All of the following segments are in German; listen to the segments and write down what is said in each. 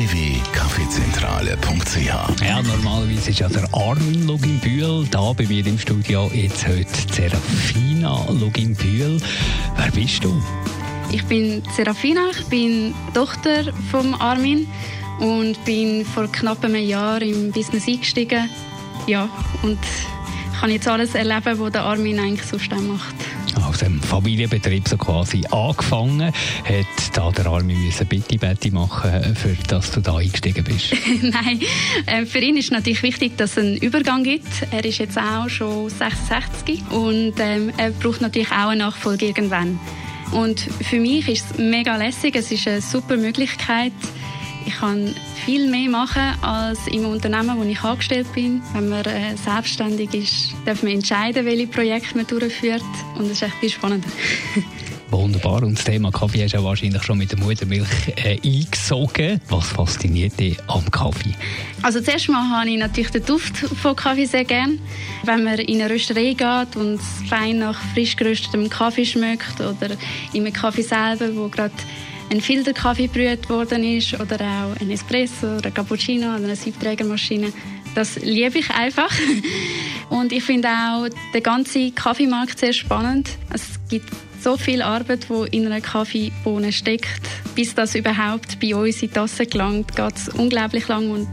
www.kaffeezentrale.ch Ja, normalerweise ist ja der Armin Loginbühl da bei mir im Studio. Jetzt heute Serafina Loginbühl. Wer bist du? Ich bin Serafina, ich bin Tochter von Armin und bin vor knapp einem Jahr im Business eingestiegen. Ja, und kann jetzt alles erleben, was der Armin eigentlich auch macht. Dem Familienbetrieb so quasi angefangen. Hat da der Armin müssen Bitte Betty machen, für dass du da eingestiegen bist? Nein, äh, für ihn ist natürlich wichtig, dass es einen Übergang gibt. Er ist jetzt auch schon 66 und ähm, er braucht natürlich auch eine Nachfolge irgendwann. Und für mich ist es mega lässig. Es ist eine super Möglichkeit, ich kann viel mehr machen als im Unternehmen, wo ich angestellt bin. Wenn man äh, selbstständig ist, darf man entscheiden, welche Projekte man durchführt. Und das ist echt viel spannender. Wunderbar. Und das Thema Kaffee hast du ja wahrscheinlich schon mit der Muttermilch äh, eingesogen. Was fasziniert dich am Kaffee? Also zuerst mal habe ich natürlich den Duft von Kaffee sehr gern. Wenn man in eine Rösterei geht und fein nach frisch geröstetem Kaffee schmeckt oder in einem Kaffee selber, wo gerade ein Filterkaffee gebrüht worden ist oder auch ein Espresso oder ein Cappuccino oder eine Siebträgermaschine. Das liebe ich einfach. Und ich finde auch den ganzen Kaffeemarkt sehr spannend. Es gibt so viel Arbeit, die in einer Kaffeebohne steckt. Bis das überhaupt bei uns in die Tasse gelangt, geht es unglaublich lang und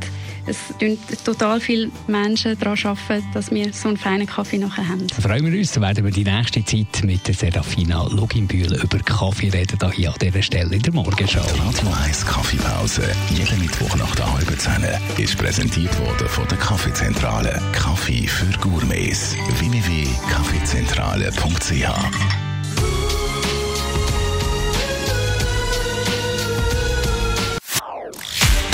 es tun total viele Menschen daran arbeiten, dass wir so einen feinen Kaffee nachher haben. Freuen wir uns, werden wir die nächste Zeit mit der Serafina Luginbühl über Kaffee reden, hier an dieser Stelle in der Morgenschau. Radio 1 Kaffeepause, jeden Mittwoch nach der halben Zehn, ist präsentiert worden von der Kaffeezentrale. Kaffee für Gourmets. www.kaffeezentrale.ch